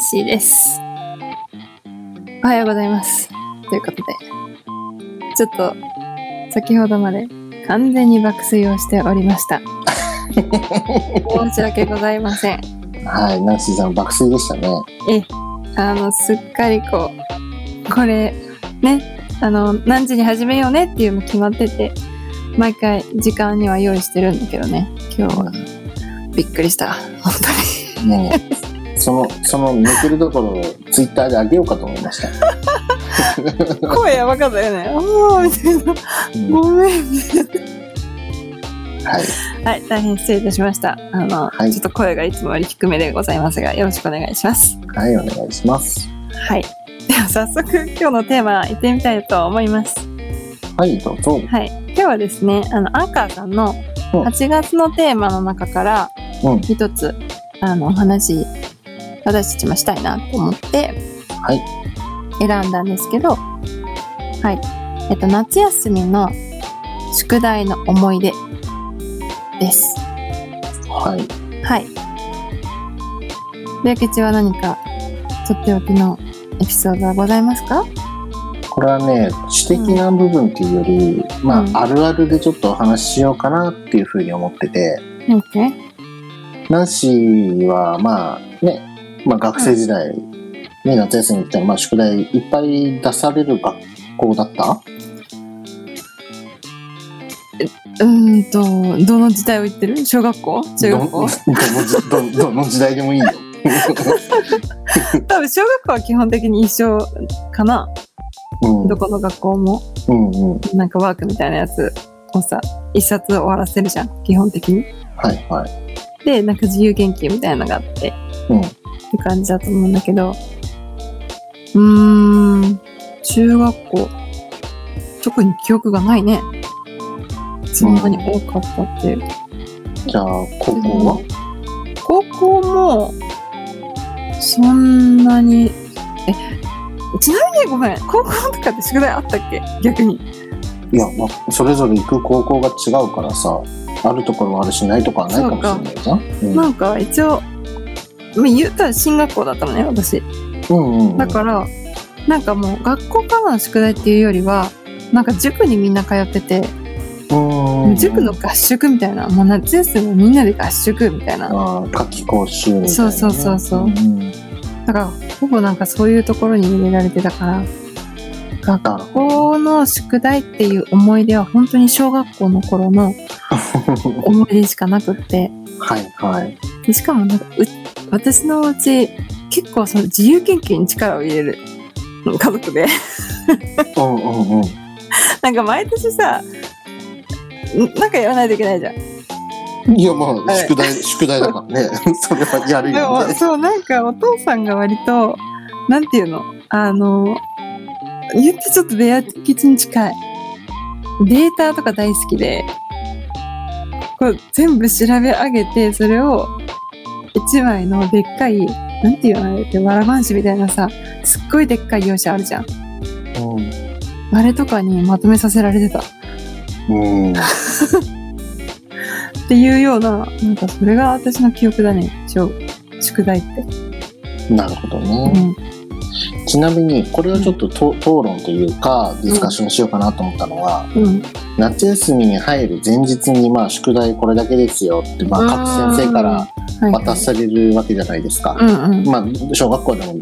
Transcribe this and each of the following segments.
はい、アンシーです。おはようございます。ということで、ちょっと、先ほどまで完全に爆睡をしておりました。申し訳ございません。はい、ナンシーさん爆睡でしたね。え、あの、すっかりこう、これ、ね、あの、何時に始めようねっていうの決まってて、毎回時間には用意してるんだけどね、今日はびっくりした。本当に。ねえその、その寝てるところをツイッターで上げようかと思いました。声やばかったよね。ああ、みたいな。うんごめん、みたいな。はい。はい、大変失礼いたしました。あの、はいちょっと声がいつもより低めでございますが、よろしくお願いします。はい、お願いします。はい。では早速、今日のテーマ、行ってみたいと思います。はい、どうぞ。はい。今日はですね、あの、アンカーさんのうん8月のテーマの中から、うん。一つ、あの、お話、私たちもしたいなと思って、はい。選んだんですけど、はい。えっと、夏休みの宿題の思い出です。はい。はい。で、明智は何か、とっておきのエピソードはございますか？これはね、私的な部分っていうより、まあ、うんあるあるでちょっとお話ししようかなっていうふうに思ってて、?OK? ナンシーは、まあ、ね、まあ、学生時代に夏休みに来たら、まあ、宿題いっぱい出される学校だった？うーんと、どの時代を言ってる？小学校？中学校？ど どのどの時代でもいいよ。多分小学校は基本的に一緒かな。うんどこの学校も。うんうん。なんかワークみたいなやつをさ、一冊終わらせるじゃん。基本的に。はいはい。で、なんか自由研究みたいなのがあって、うん。って感じだと思うんだけど。うーん、中学校。特に記憶がないね。そんなに多かったっていう。じゃあ、高校は？高校も、そんなに、え、ちなみにごめん、高校とかって宿題あったっけ？逆に。いや、まあ、それぞれ行く高校が違うからさ、あるところはあるし、ないところはないかもしれないじゃん。うんなんか一応、まあ、言ったら進学校だったのね、私。うんうんうん。だから、なんかもう学校からの宿題っていうよりは、なんか塾にみんな通ってて、うん塾の合宿みたいな、もう夏休みみんなで合宿みたいな。ああ、夏季講習みたいなね。そうそうそうそうんだから、ほぼなんかそういうところに入れられてたから、学校の宿題っていう思い出は本当に小学校の頃の思い出しかなくって、はいはい。でしかもなんかう私のうち結構その自由研究に力を入れる家族で、うんうんうん。なんか毎年さ、んなんかやらないといけないじゃん。いや、まあ、はい宿題、宿題だからね。それはやるでよね。もそう、なんかお父さんが割と、なんていうの？あの、言ってちょっとベア吉に近い。データとか大好きで、こう全部調べ上げて、それを一枚のでっかい、なんていうのあれって、わらばんしみたいなさ、すっごいでっかい用紙あるじゃん。あれとかにまとめさせられてた。っうん。うん。ていうような、なんかそれが私の記憶だね。小宿題って。なるほどうね。ん。ちなみに、これをちょっとと討論というか、ディスカッションしようかなと思ったのは、うん。夏休みに入る前日に、まあ、宿題これだけですよって、まあ、各先生からはい、渡されるわけじゃないですか。うんうん。まあ、小学校でも、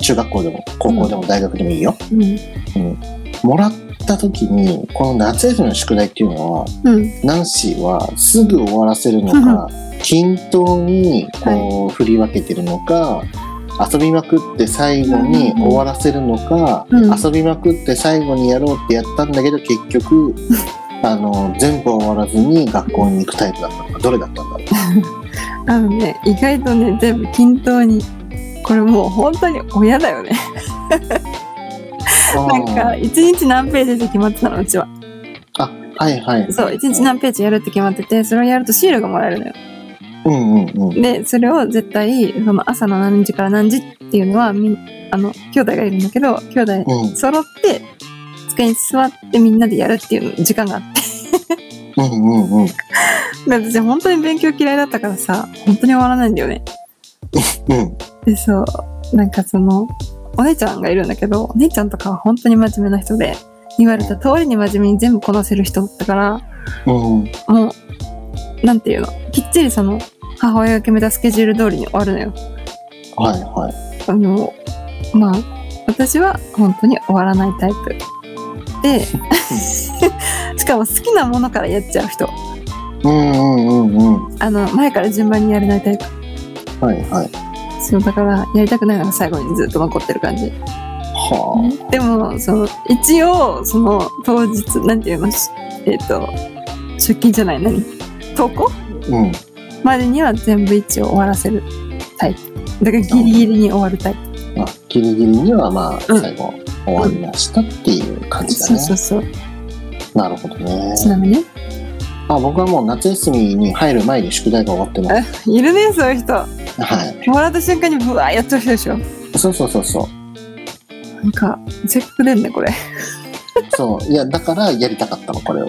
中学校でも、高校でも、大学でもいいよ。うん。もらった時に、この夏休みの宿題っていうのは、うん。ナンシーはすぐ終わらせるのか、均等にこう振り分けてるのか、遊びまくって最後に終わらせるのか、うん遊びまくって最後にやろうってやったんだけど結局あの全部終わらずに学校に行くタイプだったのかどれだったんだろ あのね、意外とね、全部均等に。これもう本当に親だよね。うなんか、一日何ページで決まってたの、うちは。あはいはいそう、一日何ページやるって決まってて、それをやるとシールがもらえるのよ。うんうんうんで、それを絶対、その朝の何時から何時っていうのは、みん、あの、兄弟がいるんだけど、兄弟うん揃って、机に座ってみんなでやるっていう時間があって。うんうんうん で私本当に勉強嫌いだったからさ、本当に終わらないんだよね。うんで、そう、なんかその、お姉ちゃんがいるんだけど、お姉ちゃんとかは本当に真面目な人で、言われた通りに真面目に全部こなせる人だったから、うん。もう、なんていうの、きっちりその、母親が決めたスケジュール通りに終わるのよ。はいはい。あの、まあ、私は本当に終わらないタイプ。で、しかも好きなものからやっちゃう人。うんうんうんうん。あの、前から順番にやれないタイプ。はいはい。そう、だから、やりたくないのが最後にずっと残ってる感じ。はでも、その、一応、その、当日、なんていうの、しえっ、と、出勤じゃない、何？投稿あ。うん。までには全部一応終わらせるタイプ。だからギリギリに終わるタイプ。あ、ギリギリにはまあ、うん最後、終わりましたっていう感じだね。そうそうそう。なるほどね。ちなみに？ね。あ、僕はもう夏休みに入る前に宿題が終わってます。いるね、そういう人。はい。もらった瞬間にブワーやっちゃう人でしょ。そうそうそうそう。なんか、せっかく出んね、これ。そう。いや、だからやりたかったの、これを。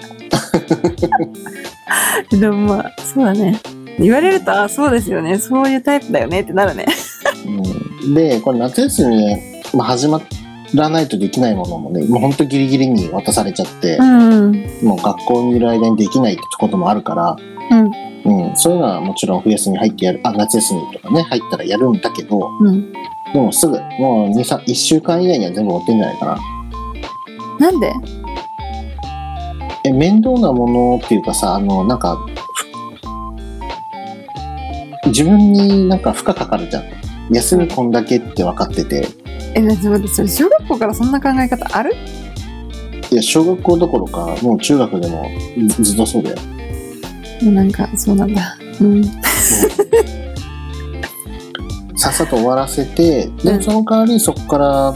でもまあ、そうだね。言われると、あ、そうですよね。そういうタイプだよねってなるね。うん、で、これ夏休み、まあ、始まらないとできないものもね、もうほんとギリギリに渡されちゃってう、ん。もう学校にいる間にできないってこともあるから、うん。うん、そういうのはもちろん冬休み入ってやる、あ、夏休みとかね、入ったらやるんだけど、うん。でもすぐ、もう2、3、1週間以内には全部終わってんじゃないかな。なんで？え、面倒なものっていうかさ、あの、なんか、ふ自分になんか負荷かかるじゃん。休みこんだけって分かってて、え、だって待って、それ小学校からそんな考え方ある？いや、小学校どころか、もう中学でもずずっとそうだよ。もうなんか、そうなんだ。うん。さっさと終わらせて、でうんもその代わりそこからあ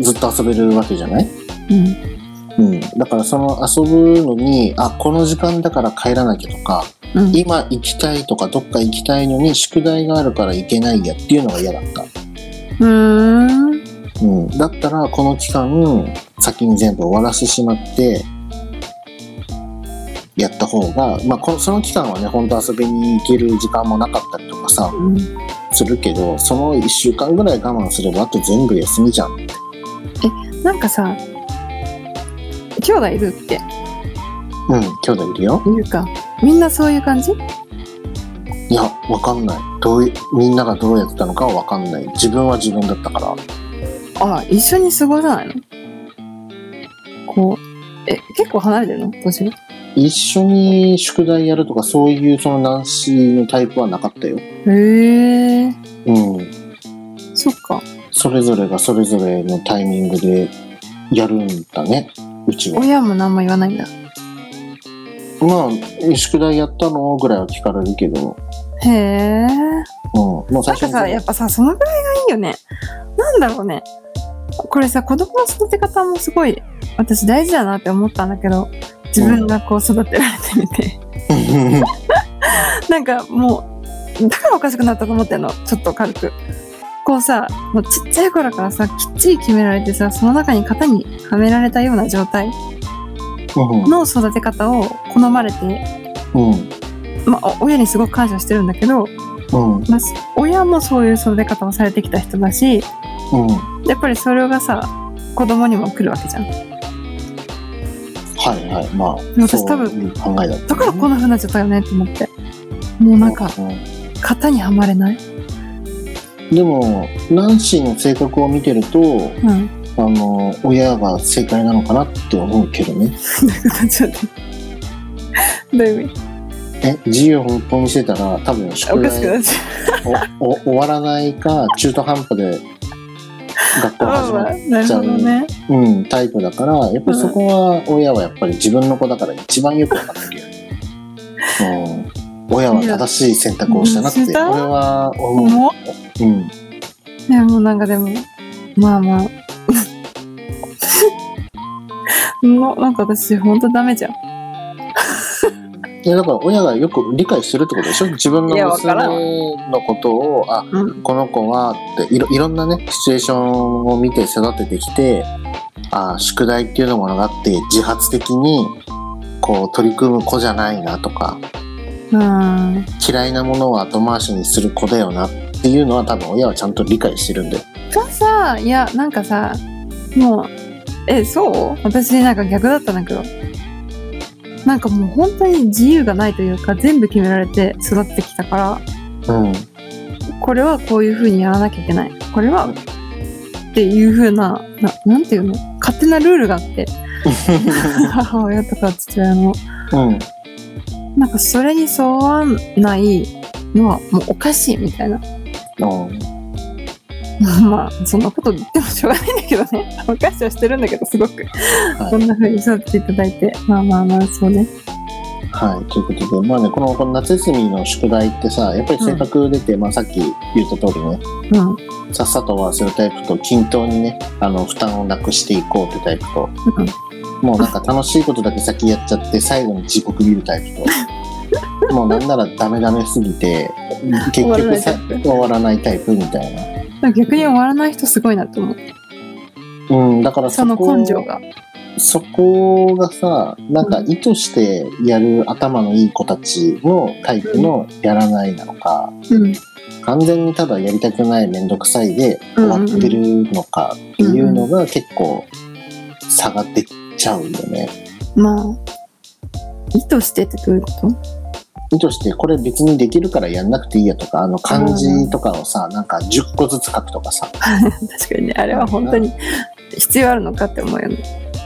ずっと遊べるわけじゃない？うん。うん。だからその遊ぶのに、あ、この時間だから帰らなきゃとか、うん。今行きたいとかどっか行きたいのに宿題があるから行けないやっていうのが嫌だった。うーん。うん。だったらこの期間、先に全部終わらせてしまって、やった方が、まあこの、その期間はね、本当遊びに行ける時間もなかったりとかさ、うんするけど、その1週間ぐらい我慢すれば、あと全部休みじゃん。なんかさ、兄弟いるってうん、兄弟いるよ。いるか。みんなそういう感じ？いや、わかんない。どうい、みんながどうやってたのかはわかんない。自分は自分だったから。あ、一緒に過ごさないの？こう、え、結構離れてるの？年が？一緒に宿題やるとか、そういうその男子のタイプはなかったよ。へえ、うん。そっか。それぞれがそれぞれのタイミングでやるんだね。うちは。親も何も言わないんだ。まあ、宿題やったのぐらいは聞かれるけど、へえ。うん。もう最初になんかさ、やっぱさ、そのぐらいがいいよね。なんだろうね。これさ、子供の育て方もすごい、私大事だなって思ったんだけど、自分がこう育てられてみて。なんかもう、だからおかしくなったと思ってんの。ちょっと軽く。こうさ、もうちっちゃい頃からさ、きっちり決められてさ、その中に型にはめられたような状態うん。の育て方を好まれて、うん。まあ、お親にすごく感謝してるんだけど、うん。まあ、親もそういう育て方をされてきた人だし、うん。やっぱりそれがさ、子供にも来るわけじゃん。はいはい。まあ、私多分考えだった、だからこんな風になっちゃったよねって思って。もうなんか、うん型にはまれないでも、ナンシーの性格を見てると、うん。あの、親が正解なのかなって思うけどね。ちょっと。どういう意味？え、自由奔放にしてたら、多分お宿題っちゃおお終わらないか、中途半端で学う。校始まる、なるほどね。うん、タイプだから、やっぱりそこは、親はやっぱり自分の子だから一番よくわかってるよ。うん。親は正しい選択をしたなって、俺は思う？もうん。う、いやもうなんかでも、まあまあ。もうなんか私ほんとダメじゃん。いや、だから親がよく理解してるってことでしょ？自分の娘のことを、あ、うん。この子はっていろいろんなねシチュエーションを見て育ててきてあ宿題っていうのものがあって自発的にこう取り組む子じゃないなとかうん。嫌いなものを後回しにする子だよなっっていうのは多分親はちゃんと理解してるんだよ。がさいやなんかさもうえそう？私なんか逆だったんだけど。なんかもう本当に自由がないというか全部決められて育ってきたから。うん。これはこういう風にやらなきゃいけない。これはっていう風なななんていうの？勝手なルールがあって。母親とか父親の。うん。なんかそれに沿わないのはもうおかしいみたいな。うん まあそんなこと言ってもしょうがないんだけどね。おかしはしてるんだけどすごく、はい。こんな風に育てていただいて。まあまあまあそうね。はい、ということで、まあね、このこの夏休みの宿題ってさ、やっぱり性格出て、まあさっき言った通りね、うん。さっさと終わらせるタイプと均等にね、あの負担をなくしていこうってタイプと、もうなんか楽しいことだけ先やっちゃって最後に地獄見るタイプと、もうなんならダメダメすぎて、結局さ終わらないタイプ。終わらないタイプみたいな。逆に終わらない人すごいなと思う。うん、だからそのこ根性が。そこがさ、なんか意図してやる頭のいい子たちのタイプのやらないなのか、うん。完全にただやりたくないめんどくさいで終わってるのかっていうのが結構差が出ちゃうよね。まあ意図してってどういうこと？意図してこれ別にできるからやんなくていいやとか、あの漢字とかをさ、なんか10個ずつ書くとかさ。確かにねあれは本当に必要あるのかって思うよね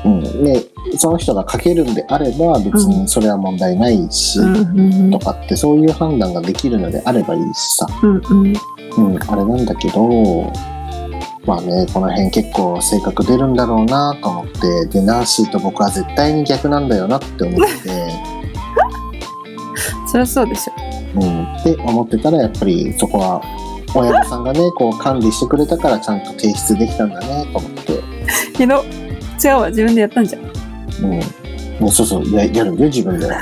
うん。で、その人が書けるんであれば別にそれは問題ないし、うんうんとかってそういう判断ができるのであればいいしさ。うんうんうん、あれなんだけど、まあね、この辺結構性格出るんだろうなと思って、で、ナンシーと僕は絶対に逆なんだよなって思って、そりゃそうでしょ。うん、って思ってたら、やっぱりそこは、親御さんがね、こう管理してくれたからちゃんと提出できたんだねと思って、けど違うわ自分でやったんじゃん。うん。ね、そうそう、ややるよ、自分で。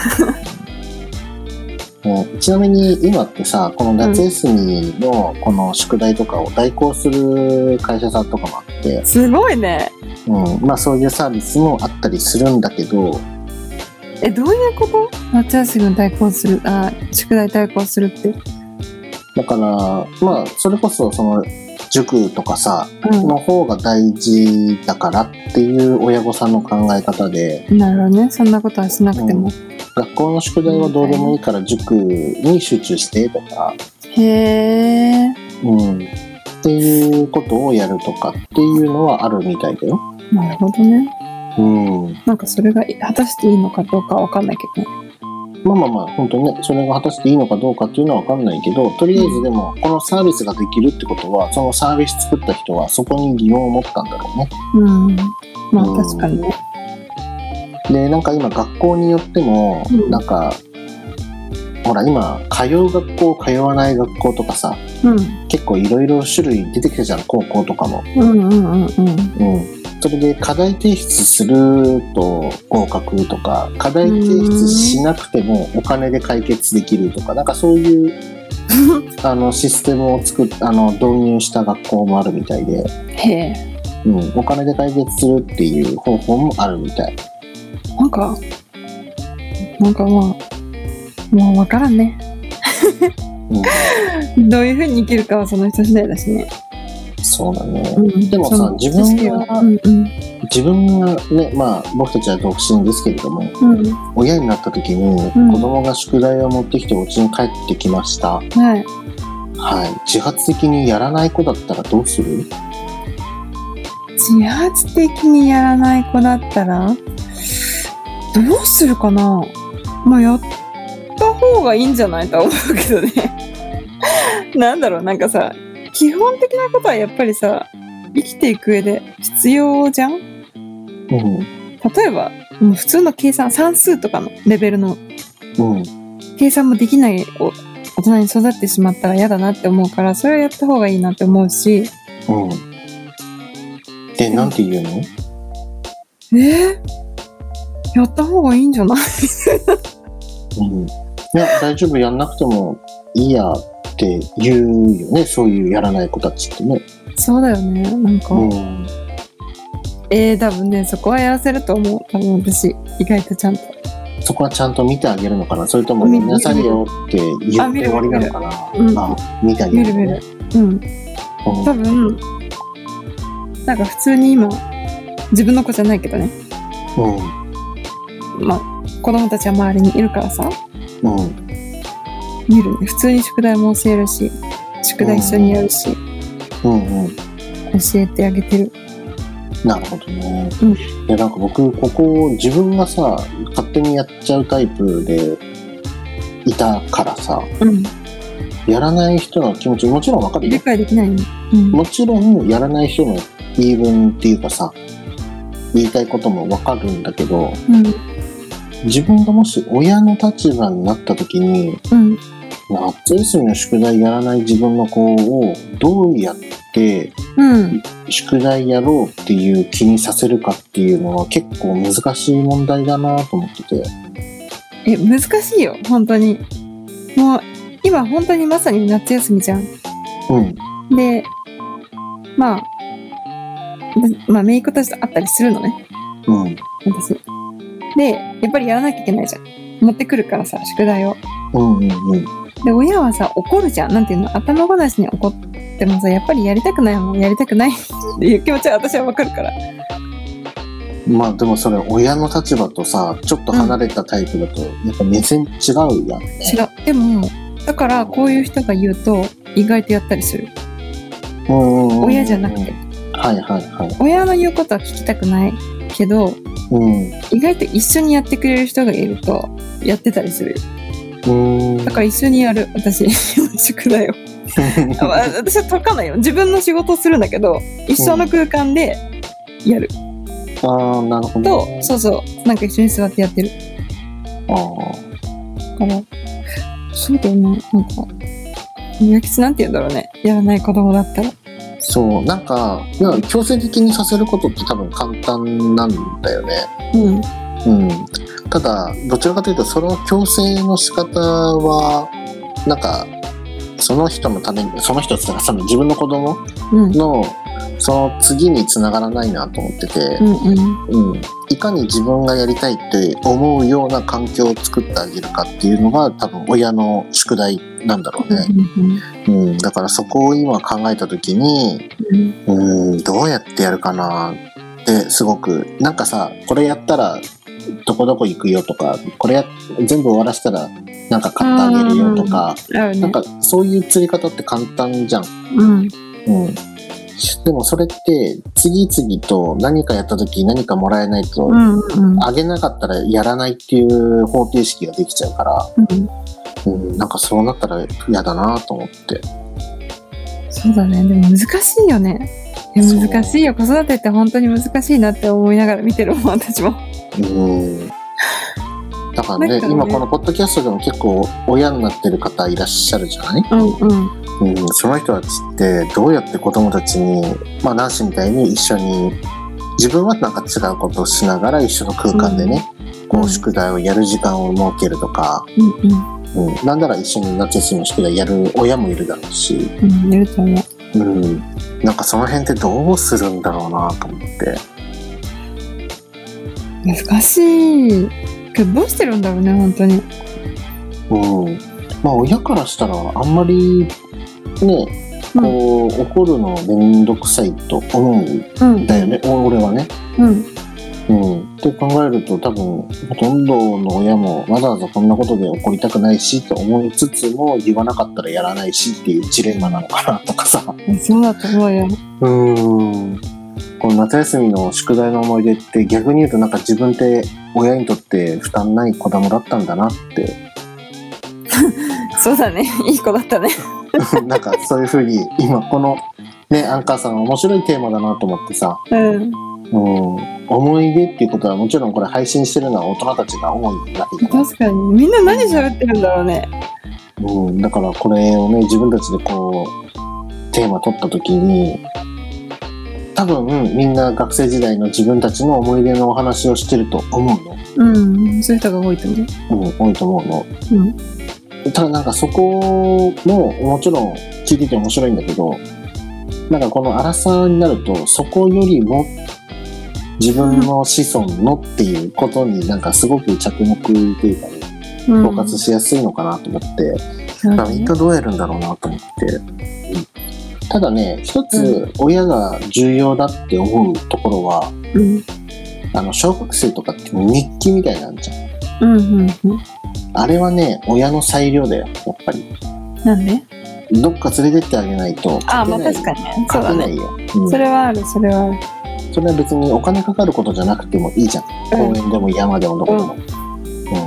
ね、ちなみに今ってさ、この夏休みのこの宿題とかを代行する会社さんとかもあって、すごいね。うん、まあそういうサービスもあったりするんだけど、えどういうこと？夏休みの代行するあ宿題代行するって。だから、まあそれこそその塾とかさ、うの方が大事だからっていう親御さんの考え方で、んなるほどね。そんなことはしなくても、学校の宿題はどうでもいいから塾に集中してとか、へえうん、っていうことをやるとかっていうのはあるみたいだよ。なるほどね。うん。なんかそれが果たしていいのかどうかわかんないけどねまあまあまあ、本当にね、それが果たしていいのかどうかっていうのはわかんないけど、とりあえずでも、このサービスができるってことは、そのサービス作った人はそこに疑問を持ったんだろうね。うん。まあうん。確かにね。で、なんか今学校によっても、うん。なんか、ほら今、通う学校、通わない学校とかさ、うん。結構いろいろ種類出てきたじゃん、高校とかも。うんうんうんうん。うん。それで課題提出すると合格とか、課題提出しなくてもお金で解決できるとか、なんかそういう あのシステムを作っあの導入した学校もあるみたいで、へえ。うん、お金で解決するっていう方法もあるみたい。なんかなんかまあもうわからんね。うん、どういうふうに生きるかはその人次第だしね、そうだね。うん。でもさ自分が知識うんうん。自分がね、まあ僕たちは独身ですけれども、うん。親になった時にうん。子供が宿題を持ってきてお家に帰ってきました。はい。はい。自発的にやらない子だったらどうする？自発的にやらない子だったらどうするかな？まあやった方がいいんじゃない？とは思うけどね。なんだろう？なんかさ基本的なことはやっぱりさ生きていく上で必要じゃん？うん。例えばもう普通の計算算数とかのレベルのうん。計算もできないお大人に育ってしまったら嫌だなって思うからそれはやった方がいいなって思うしうん。で、なんて言うの？えー、やった方がいいんじゃない？うん。いや、大丈夫、やんなくてもいいやって言うよね。そういうやらない子たちってね。そうだよねなんか、うん。えー、多分ねそこはやらせると思う多分私意外とちゃんとそこはちゃんと見てあげるのかなそれとも見なさいよって言って終わりなのかなうんあ見てあげる見る見る。うん。うん多分、なんか普通に今、自分の子じゃないけどね。まあ、子供たちは周りにいるからさ、うんうん見るね。普通に宿題も教えるし、宿題一緒にやるし、うんうん教えてあげてる。なるほどね。うんいやなんか僕ここ自分がさ勝手にやっちゃうタイプでいたからさうん。やらない人の気持ちもちろんわかる理よ。解できないね。うん。もちろんやらない人の言い分っていうかさ言いたいこともわかるんだけどうん。自分がもし親の立場になった時にうん。夏休みの宿題やらない自分の子をどうやってうん。宿題やろうっていう気にさせるかっていうのは結構難しい問題だなと思ってて。え、難しいよ。本当に。もう、今本当にまさに夏休みじゃん。うん。で、まあ、でまあ、メイクたちと会ったりするのね。うん。私。で、やっぱりやらなきゃいけないじゃん。持ってくるからさ、宿題を。うんうんうん。で、親はさ、怒るじゃん。なんていうの？頭ごなしに怒ってもさ、やっぱりやりたくないもん、やりたくないっていう気持ちは私はわかるから。まあでもそれ親の立場とさ、ちょっと離れたタイプだと、やっぱ目線違うやんね。違う。でも、だからこういう人が言うと、意外とやったりする。うんうんうん。親じゃなくて。はいはいはい。親の言うことは聞きたくないけど、うん。意外と一緒にやってくれる人がいると、やってたりするよ。うん。だから一緒にやる、私、宿題を。私は解かないよ。自分の仕事をするんだけど、一緒の空間でやる。ああ、なるほどと、ね。そうそう、なんか一緒に座ってやってる。あから、そうだよね。なんか、親吉なんて言うんだろうね。やらない子供だったら。ーそう、なんか、なんか強制的にさせることって多分簡単なんだよね。うん。うん。ただ、どちらかというと、その強制の仕方は、なんか、その人のために、その人って言ったら、その自分の子供うん。の、その次につながらないなと思っててう、んうん。うん。いかに自分がやりたいって思うような環境を作ってあげるかっていうのが、多分親の宿題なんだろうね。うん。だからそこを今考えたときに、うんうん、どうやってやるかなってすごく、なんかさ、これやったらどこどこ行くよとか、これや全部終わらせたらなんか買ってあげるよとか。なんかそういう釣り方って簡単じゃん。うん。うん。でもそれって次々と何かやった時何かもらえないと。あげなかったらやらないっていう方程式ができちゃうから、うん。うん、なんかそうなったら嫌だなと思って。そうだね。でも難しいよね。難しいよ。子育てって本当に難しいなって思いながら見てるもん、私も。うんだからねね今このポッドキャストでも結構親になってる方いらっしゃるじゃない、うんうん。うん、その人たちってどうやって子供たちに、まあ、ナンシーみたいに一緒に自分はなんか違うことをしながら一緒の空間でね、こうんう宿題をやる時間を設けるとか、うんうん、なんなら一緒に夏休みの宿題やる親もいるだろうし、うん。うん。いると思う。うん、なんかその辺ってどうするんだろうなと思って。難しい。けどどうしてるんだろうね、本当に。うん。まあ親からしたらあんまりね、こう、怒るのめんどくさいと思うんうん。だよね、お俺はね。うん。うん。って考えると多分、ほとんどの親もわざわざこんなことで怒りたくないしと思いつつも言わなかったらやらないしっていうジレンマなのかなとかさ。そうだと思うよ。うん。この夏休みの宿題の思い出って逆に言うとなんか自分って親にとって負担ない子供だったんだなって そうだね。いい子だったね。なんかそういうふうに今このねアンカーさん面白いテーマだなと思ってさ、うん。うん、思い出っていうことはもちろんこれ配信してるのは大人たちが多いわけじゃない、確かに。みんな何喋ってるんだろうね。うん、だからこれをね自分たちでこうテーマ取った時に多分みんな学生時代の自分たちの思い出のお話をしてると思うの、うん。そういう人が多いと思う。うん、多いと思うのうん。ただなんかそこももちろん聞いてて面白いんだけどなんかこの荒さになるとそこよりもっ自分の子孫のっていうことになんかすごく着目というかね、うんフォーカスしやすいのかなと思って、そうだねまあみんなどうやるんだろうなと思って。うんただね、一つ親が重要だって思うところは、うん。あの、小学生とかって日記みたいなんじゃん。うんうんうん。あれはね、親の裁量だよ、やっぱり。なんで？どっか連れてってあげないとああ、まあ。確かにね。そうだね。書けないよ。うんそれはある、それはある。それは別にお金かかることじゃなくてもいいじゃん。うん公園でも山でもどこでも。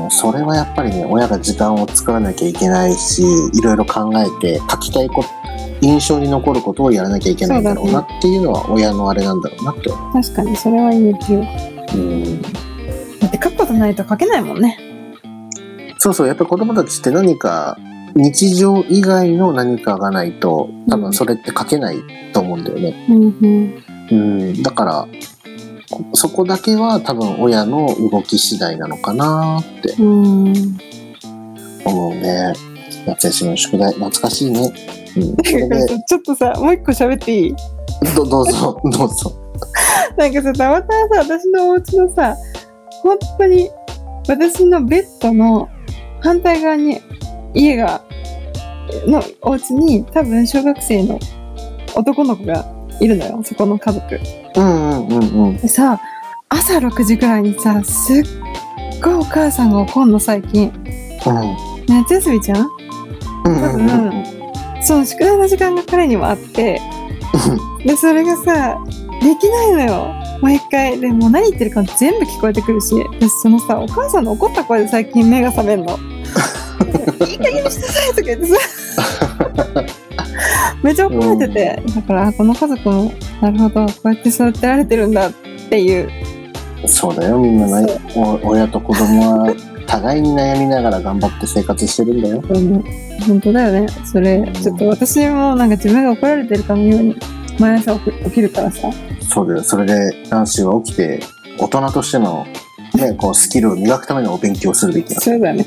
うん、それはやっぱりね、親が時間を作らなきゃいけないし、いろいろ考えて書きたいこと、印象に残ることをやらなきゃいけないんだろうなっていうのは親のあれなんだろうなって思確かに、それは言えてる。う。うん。だって書くことないと書けないもんね。そうそう、やっぱり子供たちって何か、日常以外の何かがないと、多分それって書けないと思うんだよね。うんうん。うん、だから、こそこだけは多分親の動き次第なのかなってうん。思うね。夏休みの宿題、懐かしいね。ちょっとさ、もう一個喋っていい？どどうぞ、どうぞ。なんかさ、たまたまさ、私のお家のさ、本当に、私のベッドの反対側に、家が、のお家に、多分小学生の男の子がいるのよ、そこの家族。うんうんうんうん。でさ、朝6時ぐらいにさ、すっごいお母さんが怒んの、最近。うん夏休みじゃん？うんうんうんうん。その宿題の時間が彼にもあって、で、それがさ、できないのよ。毎回。でもう何言ってるか全部聞こえてくるし、私そのさ、お母さんの怒った声で最近目が覚めんの。いい加減にしなさいとか言ってさ。めっちゃ怒られてて、だから、あこの家族も、なるほど、こうやって育てられてるんだっていう。そうだよ、みんな親と子供は互いに悩みながら頑張って生活してるんだよ。うん本当だよね。それ、ちょっと私もなんか自分が怒られてるかのように、毎朝起きるからさ。そうだよ。それで、男子は起きて、大人としての、ね、こう、スキルを磨くためのお勉強をするべきだ。そうだね。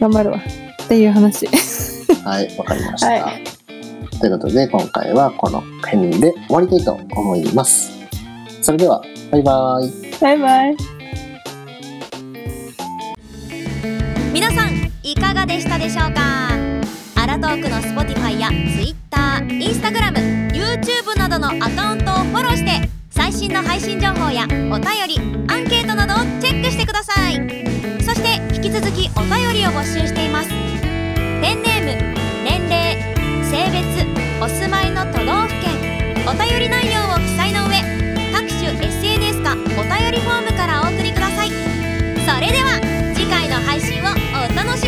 頑張るわ。っていう話。はい、わかりました。はということで、今回はこの辺で終わりたいと思います。それでは、バイバイ。バイバイ。皆さんいかがでしたでしょうか？アラトークの Spotify や TwitterInstagramYouTube などのアカウントをフォローして最新の配信情報やお便りアンケートなどをチェックしてください。そして引き続きお便りを募集しています。ペンネーム年齢性別お住まいの都道府県。お便り内容を記載の上各種 SNS かお便りフォームからお送りください。それでは楽しみ